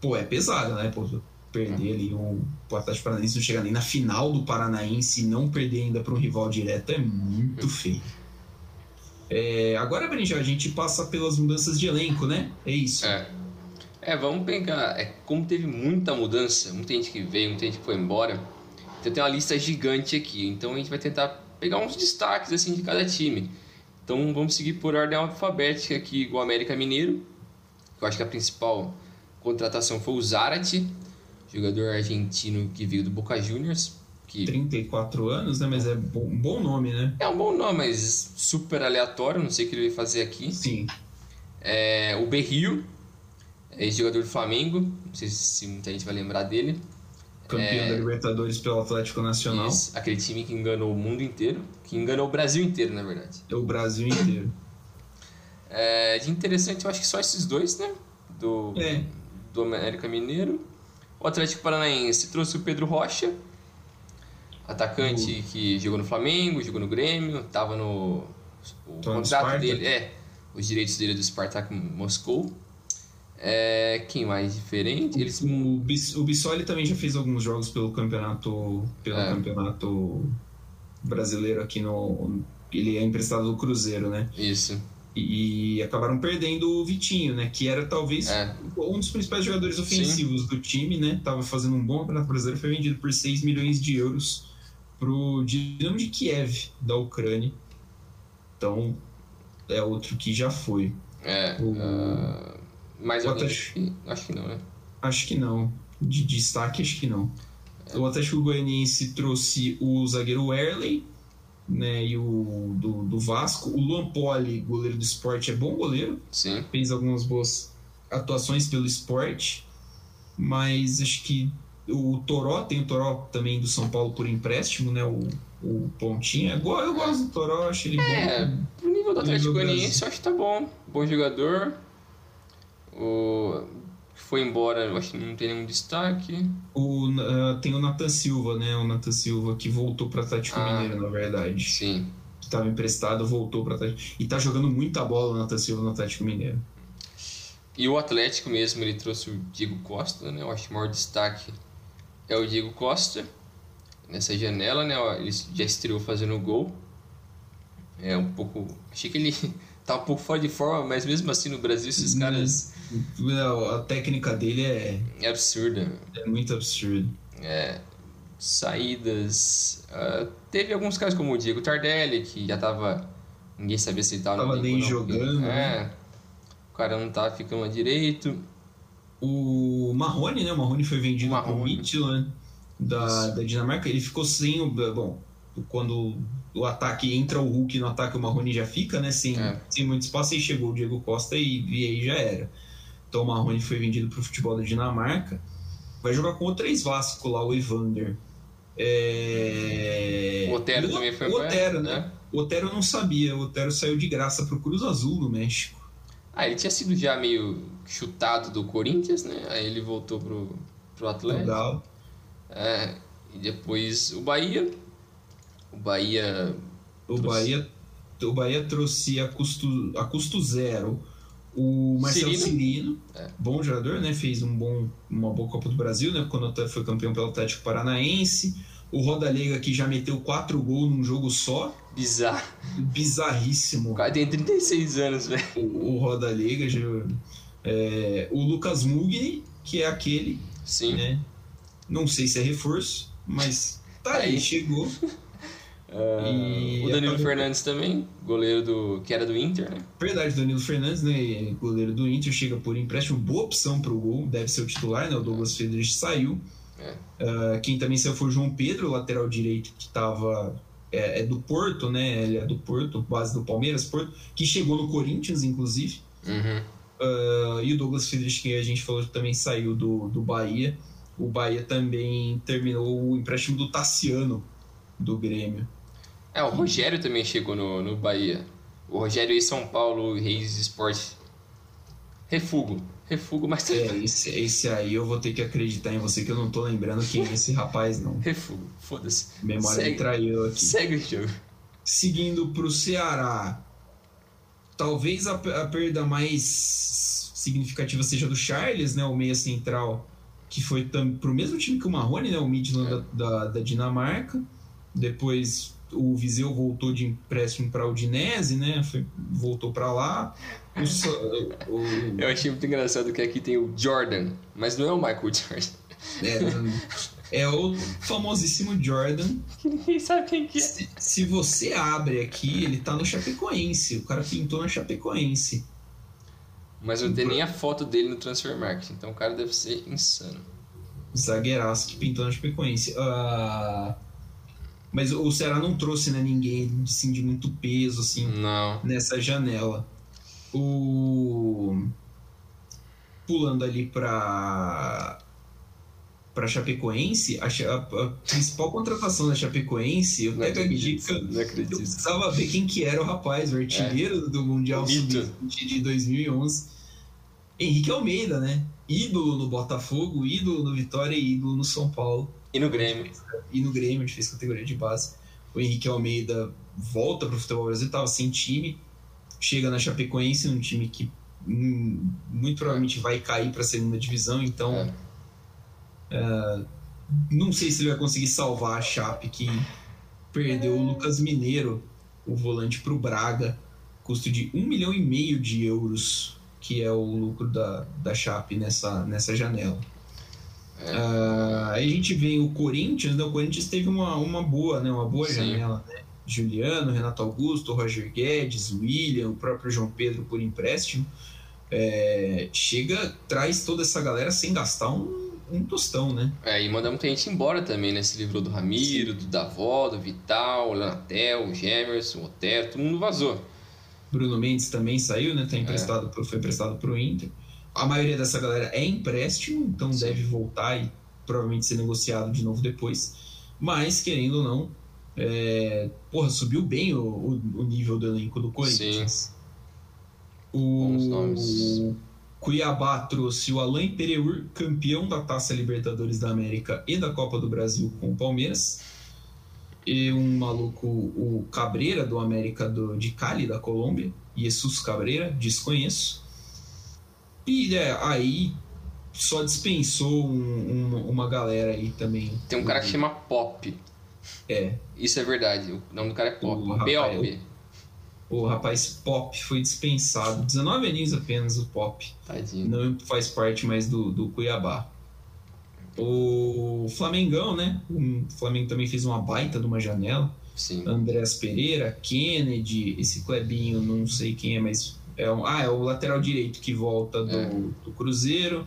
pô, é pesado, né? Pô, perder ali um, o Atlético Paranaense não chegar nem na final do Paranaense e não perder ainda para um rival direto é muito feio. É, agora, Brinja, a gente passa pelas mudanças de elenco, né? É isso. é. É, vamos pegar. É, como teve muita mudança, muita gente que veio, muita gente que foi embora. Então tem uma lista gigante aqui. Então a gente vai tentar pegar uns destaques assim de cada time. Então vamos seguir por ordem alfabética aqui, igual o América Mineiro. Eu acho que a principal contratação foi o Zarate, jogador argentino que veio do Boca Juniors. Que 34 anos, né? Mas é bom- um bom nome, né? é um bom nome, mas super aleatório, não sei o que ele vai fazer aqui. Sim. É, o Berrio, ex-jogador do Flamengo, não sei se muita gente vai lembrar dele. Campeão da Libertadores pelo Atlético Nacional. Isso, aquele time que enganou o mundo inteiro, que enganou o Brasil inteiro, na verdade. É o Brasil inteiro. É, de interessante, eu acho que só esses dois, né? Do, É. do América Mineiro. O Atlético Paranaense trouxe o Pedro Rocha, atacante que jogou no Flamengo, jogou no Grêmio, tava no. O Tava no contrato dele, é, os direitos dele é do Spartak Moscou. É, quem mais diferente? Eles O, Bis- o Bissoli também já fez alguns jogos pelo campeonato pelo É. campeonato brasileiro aqui no ele é emprestado do Cruzeiro, né? Isso. E, acabaram perdendo o Vitinho, né? Que era talvez É. um dos principais jogadores ofensivos do time, né? Tava fazendo um bom campeonato brasileiro, foi vendido por 6 milhões de euros pro Dinamo de Kiev da Ucrânia. Então é outro que já foi. É. O- ah, mais o alguém? Acho que- Acho que não, né? Acho que não. De destaque, acho que não. O Atlético Goianiense trouxe o zagueiro Werley, né? E o do, do Vasco. O Luan Poli, goleiro do esporte, é bom goleiro. Sim. Fez algumas boas atuações pelo esporte. Mas acho que o Toró, tem o Toró também do São Paulo por empréstimo, né? O, o Pontinha. Eu Eu gosto do Toró, acho ele É, bom. pro nível do Atlético Goianiense, eu acho que tá bom. Bom jogador. O foi embora, eu acho que não tem nenhum destaque. O, ah, tem o Nathan Silva, né? O Nathan Silva que voltou para Atlético Ah. Mineiro, na verdade. Sim. que estava emprestado, voltou para Atlético. E tá jogando muita bola o Nathan Silva no Atlético Mineiro. E o Atlético mesmo, ele trouxe o Diego Costa, né? Eu acho que o maior destaque é o Diego Costa. Nessa janela, né? Ele já estreou fazendo gol. É um pouco. Achei que ele tá um pouco fora de forma, mas mesmo assim no Brasil esses Hum. caras. A técnica dele é, É absurda. é muito absurda. saídas. ah, teve alguns casos como o Diego Tardelli, que já tava. Ninguém sabia se ele tava, Tava nem jogando, É. né? O cara não tava ficando lá direito. O Marrone, né? O Marrone foi vendido O para o Marrone. Midtjylland da, Isso. da Dinamarca. Ele ficou sem o. Bom, quando o ataque entra o Hulk no ataque, o Marrone já fica, né? Sem, É. sem muito espaço. Aí chegou o Diego Costa e, e aí já era. Então o Marrone foi vendido para o futebol da Dinamarca. Vai jogar com o três Vasco lá, o Evander. É... O Otero o, também foi O Otero, né? né? O Otero eu não sabia. O Otero saiu de graça pro Cruz Azul no México. Ah, ele tinha sido já meio chutado do Corinthians, né? Aí ele voltou pro, pro Atlético. Legal. É, e depois o Bahia. O Bahia. O Trouxe. Bahia, o Bahia trouxe a custo, a custo zero o Marcelo Cirino. É. bom jogador, né? Fez um bom, uma boa Copa do Brasil, né? Quando foi campeão pelo Atlético Paranaense. O Rodalega que já meteu quatro gols num jogo só, Bizarro. bizarríssimo. O cara tem 36 anos, velho. O, o Rodalega, já- é, o Lucas Mugni, que é aquele, Sim. né? Não sei se é reforço, mas tá aí, Aí. chegou. Ah, o Danilo acabou- Fernandes também, goleiro do. que era do Inter, né? Verdade, Danilo Fernandes, né? Goleiro do Inter, chega por empréstimo, boa opção para o gol, deve ser o titular, né? O Douglas Friedrich saiu. É. Ah, quem também saiu foi o João Pedro, lateral direito, que estava. É, é do Porto, né? Ele é do Porto, base do Palmeiras, Porto, que chegou no Corinthians, inclusive. Uhum. Ah, e o Douglas Friedrich, que a gente falou também saiu do, do Bahia. O Bahia também terminou o empréstimo do Tassiano, do Grêmio. É, o Rogério também chegou no, no Bahia. O Rogério e São Paulo Reis Esporte. Refugo. Refugo, mas. É, esse, esse aí eu vou ter que acreditar em você que eu não tô lembrando quem é esse rapaz, não. Refugo, foda-se. Memória Segue. me traiu aqui. Segue o jogo. Seguindo pro Ceará, talvez a, a perda mais significativa seja do Charles, né? O meia central, que foi tam, pro mesmo time que o Marrone, né? O Midland É. da, da, da Dinamarca. Depois o Viseu voltou de empréstimo para o Udinese, né? Foi, voltou para lá. O, o- Eu achei muito engraçado que aqui tem o Jordan, mas não é o Michael Jordan. é, é o famosíssimo Jordan. Ninguém sabe quem que é. Se, se você abre aqui, ele tá no Chapecoense. O cara pintou na Chapecoense. Mas não tem nem a foto dele no Transfer Market, então o cara deve ser insano. Zagueiraço que pintou na Chapecoense. Ah, mas o Ceará não trouxe né, ninguém assim, de muito peso assim, Não. nessa janela. O... Pulando ali para para Chapecoense, a, a- principal contratação da Chapecoense, eu Não até acredito, eu, não eu acredito. precisava ver quem que era o rapaz, o artilheiro do Mundial O mito. Sub-20 de 2011. Henrique Almeida, né? Ídolo no Botafogo, ídolo no Vitória e ídolo no São Paulo E no Grêmio. e no Grêmio, a gente fez categoria de base. O Henrique Almeida volta para o futebol brasileiro, estava sem time, chega na Chapecoense, um time que hum, muito provavelmente vai cair para a segunda divisão, então É. é, não sei se ele vai conseguir salvar a Chape que perdeu o Lucas Mineiro, o volante, para o Braga, custo de um milhão e meio de euros, que é o lucro da, da Chape nessa, nessa janela. É. Ah, aí a gente vê o Corinthians, né? O Corinthians teve uma, uma boa, né? Uma boa Sim. janela, né? Juliano, Renato Augusto, Roger Guedes, William, o próprio João Pedro por empréstimo. É, chega, traz toda essa galera sem gastar um, um tostão, né? É, e manda muita gente embora também, né? Se livrou do Ramiro, do Davó, do Vital, o Leonatel, o Gemerson, o Otero, todo mundo vazou. Bruno Mendes também saiu, né? Tá É. emprestado pro, foi emprestado pro Inter. A maioria dessa galera é empréstimo, então Sim. deve voltar e provavelmente ser negociado de novo depois. Mas, querendo ou não, é, porra, subiu bem o, o, o nível do elenco do Corinthians. Bons O. Cuiabá trouxe o Alain Pereur, campeão da Taça Libertadores da América e da Copa do Brasil com o Palmeiras. E um maluco, o Cabreira do América do, de Cali, da Colômbia. Jesus Cabreira, desconheço. E é, aí só dispensou um- um- uma galera aí também. Tem um cara que chama Pop. É, Isso é verdade, o nome do cara é Pop. P-O-P. o rapaz Pop foi dispensado. 19 aninhos apenas o Pop. Tadinho. não faz parte mais do, do Cuiabá. O Flamengão, né? O Flamengo também fez uma baita de uma janela. Sim. Andrés Pereira, Kennedy, esse Clebinho, não sei quem é, mas é um, ah, é o lateral direito que volta do, É. do Cruzeiro.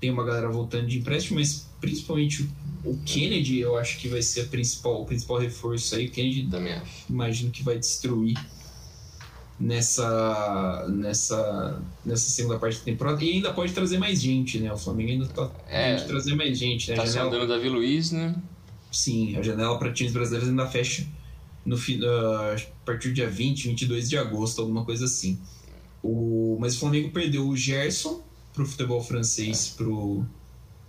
Tem uma galera voltando de empréstimo, mas principalmente o, Kennedy, eu acho que vai ser a principal, o principal reforço aí. O Kennedy Também acho. imagino que vai destruir nessa nessa nessa segunda parte da temporada e ainda pode trazer mais gente, né? O Flamengo ainda tá É. pode trazer mais gente, né? Tá janela, sondando Davi Luiz, né? sim, a janela para times brasileiros ainda fecha no ah, a partir do dia 20, 22 de agosto, alguma coisa assim. O mas o Flamengo perdeu o Gerson pro futebol francês pro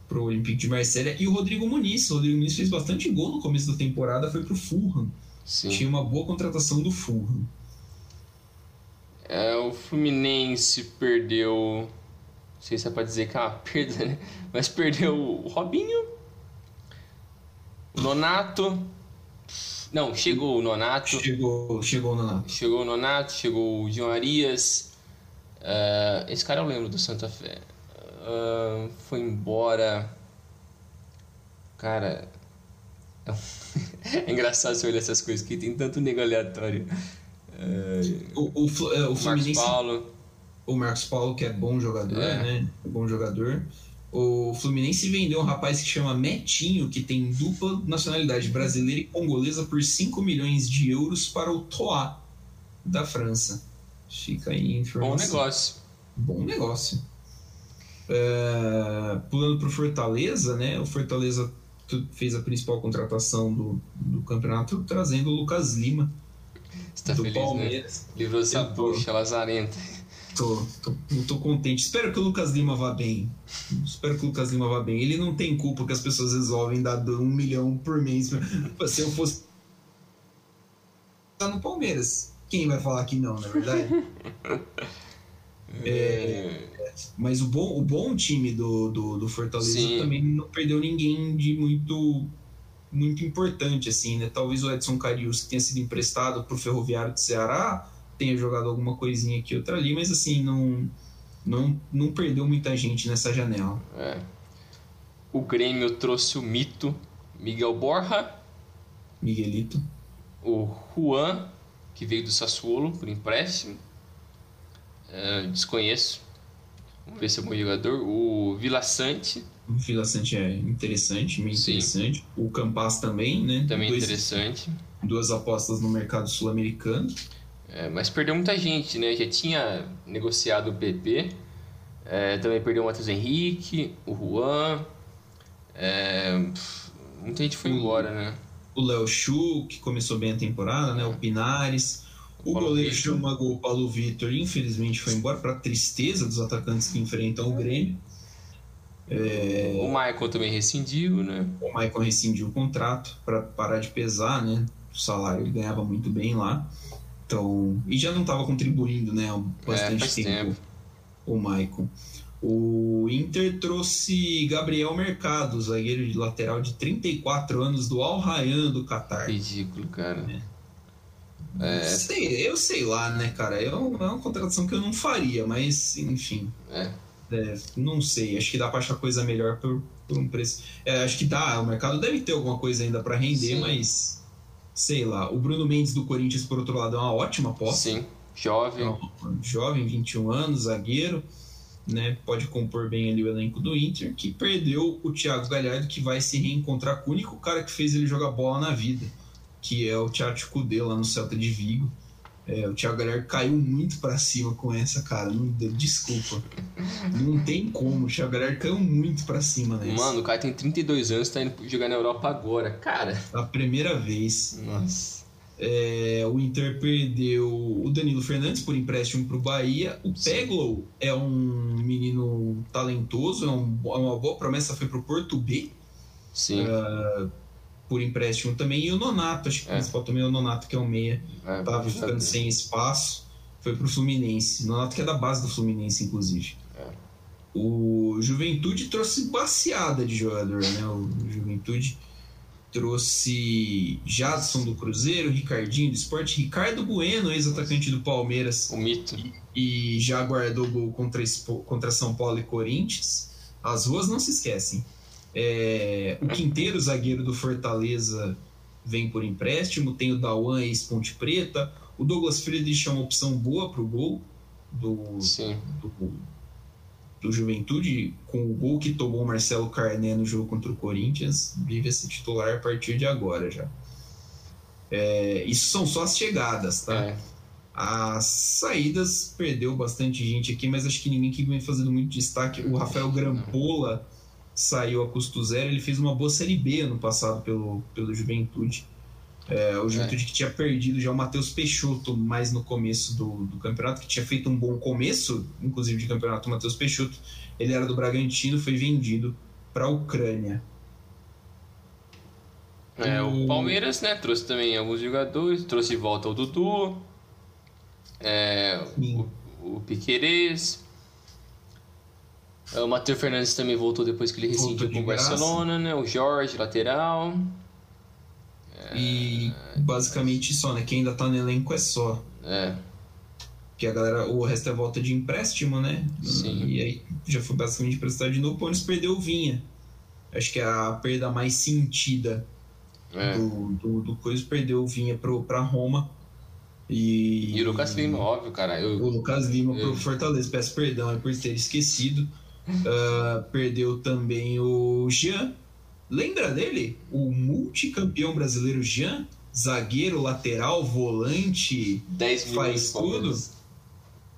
pro Olympique de Marselha e o Rodrigo Muniz. O Rodrigo Muniz fez bastante gol no começo da temporada, foi pro Fulham. Sim. Tinha uma boa contratação do Fulham. É, o Fluminense perdeu. Não sei se é pra dizer que é uma perda, né? Mas perdeu o Robinho, o Nonato. Não, chegou o Nonato. Chegou, chegou o Nonato. Chegou o Nonato, chegou o João Arias. Ah, esse cara eu lembro do Santa Fé. Ah, foi embora. Cara. É engraçado você olhar essas coisas que tem tanto nego aleatório. Ah, O, o, é, o o Marcos Fluminense, Paulo. o Marcos Paulo, que é bom jogador, É. né? É bom jogador. O Fluminense vendeu um rapaz que chama Metinho, que tem dupla nacionalidade brasileira e congolesa por 5 milhões de euros para o Troyes da França. Fica aí a Bom informação. negócio. Bom negócio. É, pulando para o Fortaleza, né? O Fortaleza fez a principal contratação do, do campeonato, trazendo o Lucas Lima, Você tá do feliz, né? Palmeiras. Livrou dessa Eu tô. bucha lazarenta. Tô, tô, tô contente. Espero que o Lucas Lima vá bem. Espero que o Lucas Lima vá bem. Ele não tem culpa que as pessoas resolvem dar um milhão por mês. Se eu fosse. Tá no Palmeiras. Quem vai falar que não, na é verdade? é, mas o bom, o bom time do, do, do Fortaleza Sim. também não perdeu ninguém de muito muito importante, assim, né? Talvez o Edson Carius, que tenha sido emprestado para o Ferroviário de Ceará, tenha jogado alguma coisinha aqui outra ali, mas assim, não, não, não perdeu muita gente nessa janela. É. O Grêmio trouxe o mito Miguel Borja. Miguelito. O Juan, que veio do Sassuolo por empréstimo. É, desconheço. Vamos ver se é bom jogador. O Vila Sante. O Vila Sante é interessante, meio Sim. interessante. O Campas também, né? Também Dois, interessante. Duas apostas no mercado sul-americano. É, mas perdeu muita gente, né? Já tinha negociado o PP, é, também perdeu o Matheus Henrique, o Juan. É, muita gente foi o, embora, né? O Léo Chu, que começou bem a temporada, né? O Pinares. O, o goleiro Vitor. chama o Paulo Vitor, infelizmente foi embora, para tristeza dos atacantes que enfrentam o Grêmio. É... O Michael também rescindiu, né? O Michael rescindiu o contrato para parar de pesar, né? O salário ele ganhava muito bem lá. Então, e já não estava contribuindo, né, há bastante é, tempo, tempo, o Maicon. O Inter trouxe Gabriel Mercado, zagueiro de lateral de 34 anos do Al Rayyan do Catar. Ridículo, cara. É. É. Sei, eu sei lá, né, cara? É uma, é uma contratação que eu não faria, mas enfim. É. É, não sei, acho que dá para achar coisa melhor por, por um preço. É, acho que dá, o mercado deve ter alguma coisa ainda para render, Sim. mas sei lá. O Bruno Mendes do Corinthians, por outro lado, é uma ótima aposta. Sim, jovem. Jovem, 21 anos, zagueiro. Né, pode compor bem ali o elenco do Inter, que perdeu o Thiago Galhardo, que vai se reencontrar com o único cara que fez ele jogar bola na vida, que é o Thiago Cudê lá no Celta de Vigo. É, o Thiago Galhardo caiu muito para cima com essa, cara. Não, desculpa. não tem como. O Thiago Galhardo caiu muito para cima nessa. Mano, o cara tem 32 anos, tá indo jogar na Europa agora. Cara. A primeira vez. Nossa. É, o Inter perdeu o Danilo Fernandes por empréstimo para o Bahia. O Peglow é um menino talentoso, é, um, é uma boa promessa, foi para o Porto B. Sim. Uh, por empréstimo também. E o Nonato, acho que o é. principal também é o Nonato, que é o meia. É, tava ficando sem espaço. Foi pro Fluminense. Nonato que é da base do Fluminense, inclusive. É. O Juventude trouxe baseada de jogador, né? O Juventude trouxe Jadson do Cruzeiro, Ricardinho do Esporte, Ricardo Bueno, ex-atacante do Palmeiras. O mito. E, e já guardou gol contra, contra São Paulo e Corinthians. As ruas não se esquecem. É, o Quinteiro, zagueiro do Fortaleza, vem por empréstimo. Tem o Dawan, ex-Ponte Preta. O Douglas Friedrich é uma opção boa para o gol do, do, do, Juventude, com o gol que tomou o Marcelo Carné no jogo contra o Corinthians. Vive esse titular a partir de agora já. É, isso são só as chegadas, tá? É. As saídas perdeu bastante gente aqui, mas acho que ninguém que vem fazendo muito destaque. O Rafael Grampola saiu a custo zero. Ele fez uma boa Série B ano passado pelo, pelo Juventude. É, o Juventude é. que tinha perdido já o Matheus Peixoto mais no começo do, do campeonato, que tinha feito um bom começo, inclusive de campeonato, o Matheus Peixoto. Ele era do Bragantino, foi vendido para a Ucrânia. É, o Palmeiras, né, trouxe também alguns jogadores, trouxe de volta o Dudu, é, o, o Piquerez, é, o Matheus Fernandes também voltou depois que ele rescindiu com o Barcelona, né? O Jorge, lateral. E basicamente só, né? Quem ainda tá no elenco é só. É. Que a galera, o resto é volta de empréstimo, né? Sim. E aí já foi basicamente emprestado de novo. O perdeu o Vinha. Acho que é a perda mais sentida é. do, do, do coisa. Perdeu o Vinha pro, pra Roma. E, e o Lucas Lima, óbvio, cara. Eu, o Lucas Lima eu... pro Fortaleza. Peço perdão é por ter esquecido. Uh, perdeu também o Jean. Lembra dele? O multicampeão brasileiro Jean? Zagueiro, lateral, volante, 10 faz tudo.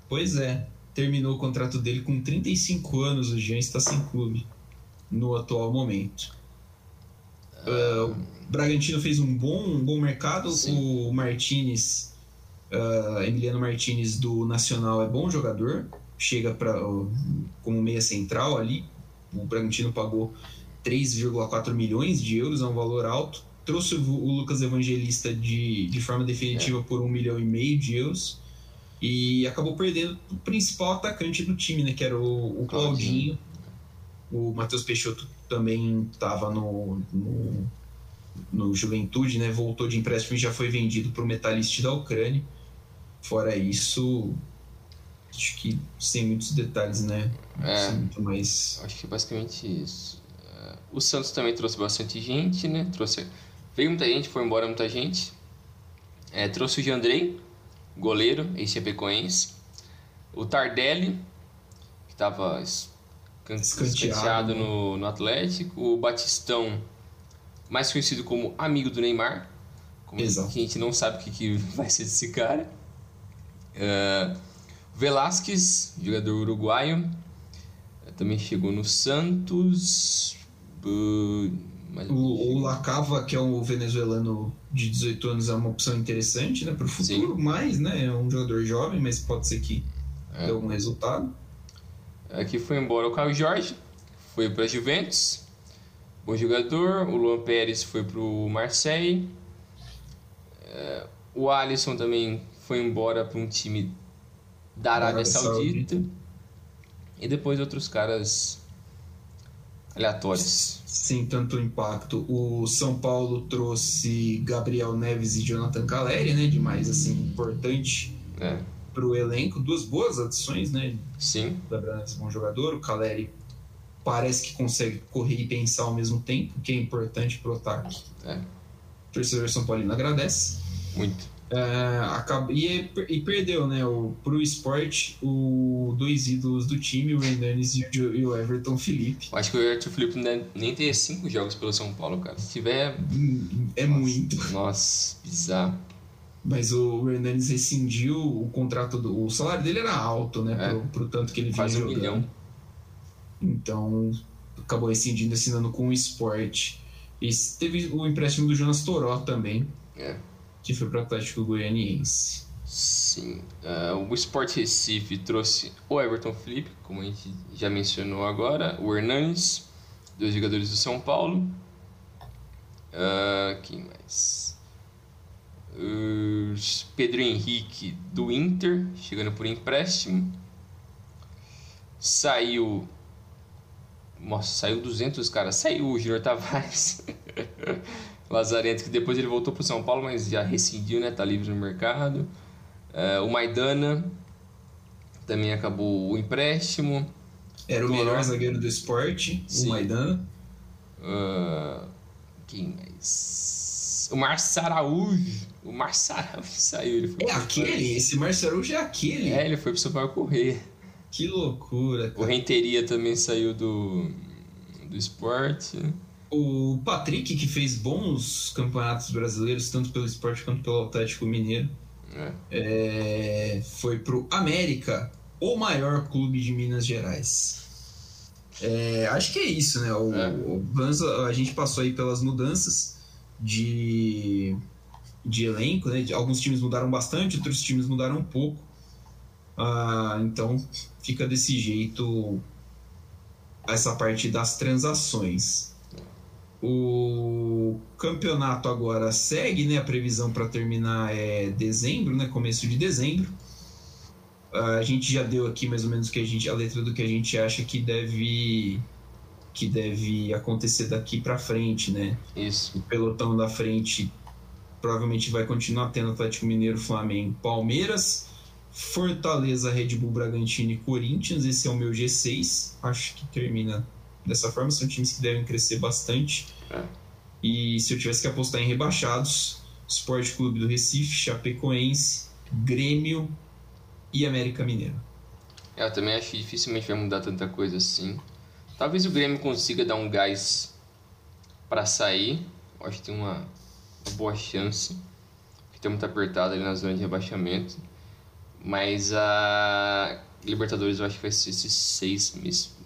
Pois é. Terminou o contrato dele com 35 anos. O Jean está sem clube no atual momento. Uh, o Bragantino fez um bom, um bom mercado. Sim. O Martinez Uh, Emiliano Martinez do Nacional é bom jogador, chega para uh, como meia central ali. O Bragantino pagou 3,4 milhões de euros, é um valor alto. Trouxe o, o Lucas Evangelista de, de forma definitiva é. por um milhão e meio de euros. E acabou perdendo o principal atacante do time, né? Que era o, o Claudinho. O Matheus Peixoto também estava no, no, no, Juventude, né? Voltou de empréstimo e já foi vendido para o Metalist da Ucrânia. Fora isso, acho que sem muitos detalhes, né? É, mais... Acho que é basicamente isso. O Santos também trouxe bastante gente, né? Trouxe... Veio muita gente, foi embora muita gente. É, trouxe o Jandrei, goleiro, ex-chapecoense. O Tardelli, que estava escanteado no, no Atlético. O Batistão, mais conhecido como amigo do Neymar. Como Exato. que a gente não sabe o que, que vai ser desse cara. Uh, Velasquez, jogador uruguaio, também chegou no Santos. Uh, o, o Lacava, que é um venezuelano de 18 anos, é uma opção interessante né, para o futuro, Sim. mas né, é um jogador jovem, mas pode ser que é. dê algum resultado. Aqui foi embora o Caio Jorge, foi para a Juventus, bom jogador. O Luan Pérez foi para o Marseille. É, o Alisson também foi embora para um time da Arábia. Saudita. E depois outros caras aleatórios. Sem tanto impacto. O São Paulo trouxe Gabriel Neves e Jonathan Caleri, né? De mais assim, importante é. para o elenco. Duas boas adições, né? Sim. O Gabriel Neves é um bom jogador. O Caleri parece que consegue correr e pensar ao mesmo tempo, que é importante para o ataque. É. O torcedor São Paulino agradece. Muito. É, acaba, e, e, perdeu, né? O, pro esporte, o dois ídolos do time, o Hernanes e o, e o Everton Felipe. Acho que o Everton Felipe nem tem cinco jogos pelo São Paulo, cara. Se tiver. É nossa, muito. Nossa, bizarro. Mas o Hernanes rescindiu o contrato do. O salário dele era alto, né? É, pro, pro tanto que ele vinha Quase um milhão. Então, acabou rescindindo, assinando com o esporte. E teve o empréstimo do Jonas Toró também. É que foi para o Atlético Goianiense. Sim. Uh, o Sport Recife trouxe o Everton Felipe, como a gente já mencionou agora, o Hernanes, dois jogadores do São Paulo. Uh, quem mais? Uh, Pedro Henrique do Inter, chegando por empréstimo. Saiu. Nossa, saiu 200 caras. Saiu o Júnior Tavares. Lazarento, que depois ele voltou para o São Paulo, mas já rescindiu, né? Tá livre no mercado. Uh, o Maidana também acabou o empréstimo. Era o melhor zagueiro do esporte, Sim. o Maidana. Uh, quem mais? O Marcio Araújo. O Marcio Araújo saiu. Ele foi é aquele? Esse Marcio Araújo é aquele? É, ele foi pro São Paulo correr. Que loucura. Cara. O Renteria também saiu do, do esporte. O Patrick, que fez bons campeonatos brasileiros, tanto pelo esporte quanto pelo Atlético Mineiro, é. É, foi pro América, o maior clube de Minas Gerais. É, acho que é isso, né? O, é. o Banza, a gente passou aí pelas mudanças de, de elenco, né? Alguns times mudaram bastante, outros times mudaram um pouco. Ah, então fica desse jeito essa parte das transações. O campeonato agora segue, né? A previsão para terminar é dezembro, né? Começo de dezembro. A gente já deu aqui mais ou menos que a gente a letra do que a gente acha que deve que deve acontecer daqui para frente, né? Isso. O pelotão da frente provavelmente vai continuar tendo Atlético Mineiro, Flamengo, Palmeiras, Fortaleza, Red Bull, Bragantino e Corinthians. Esse é o meu G6. Acho que termina dessa forma. São times que devem crescer bastante. É. E se eu tivesse que apostar em rebaixados, Esporte Clube do Recife, Chapecoense, Grêmio e América Mineiro. É, eu também acho que dificilmente vai mudar tanta coisa assim. Talvez o Grêmio consiga dar um gás para sair. Eu acho que tem uma, uma boa chance. Porque tem muito apertado ali na zona de rebaixamento. Mas a Libertadores eu acho que vai ser esses seis meses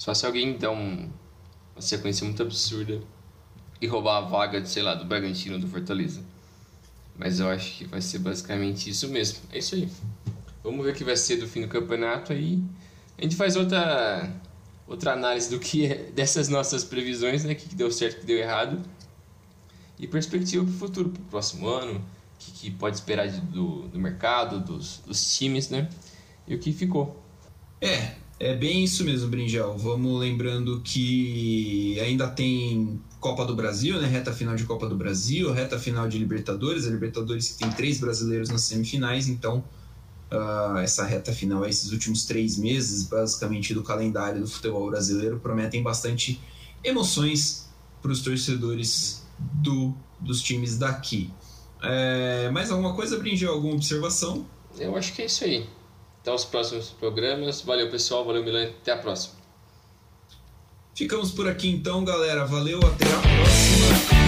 só se alguém der um, uma sequência muito absurda e roubar a vaga, sei lá, do Bragantino ou do Fortaleza. Mas eu acho que vai ser basicamente isso mesmo. É isso aí. Vamos ver o que vai ser do fim do campeonato aí. A gente faz outra outra análise do que é, dessas nossas previsões, né? O que deu certo, o que deu errado. E perspectiva para o futuro, para o próximo ano. O que, que pode esperar de, do, do mercado, dos, dos times, né? E o que ficou. É, é bem isso mesmo, Brinjal. Vamos lembrando que ainda tem Copa do Brasil, né? Reta final de Copa do Brasil, reta final de Libertadores. A Libertadores que tem três brasileiros nas semifinais, então uh, essa reta final, esses últimos três meses, basicamente, do calendário do futebol brasileiro, prometem bastante emoções para os torcedores do, dos times daqui. É, mais alguma coisa, Brinjal? Alguma observação? Eu acho que é isso aí. Até os próximos programas. Valeu, pessoal. Valeu, Milan. Até a próxima. Ficamos por aqui então, galera. Valeu, até a próxima.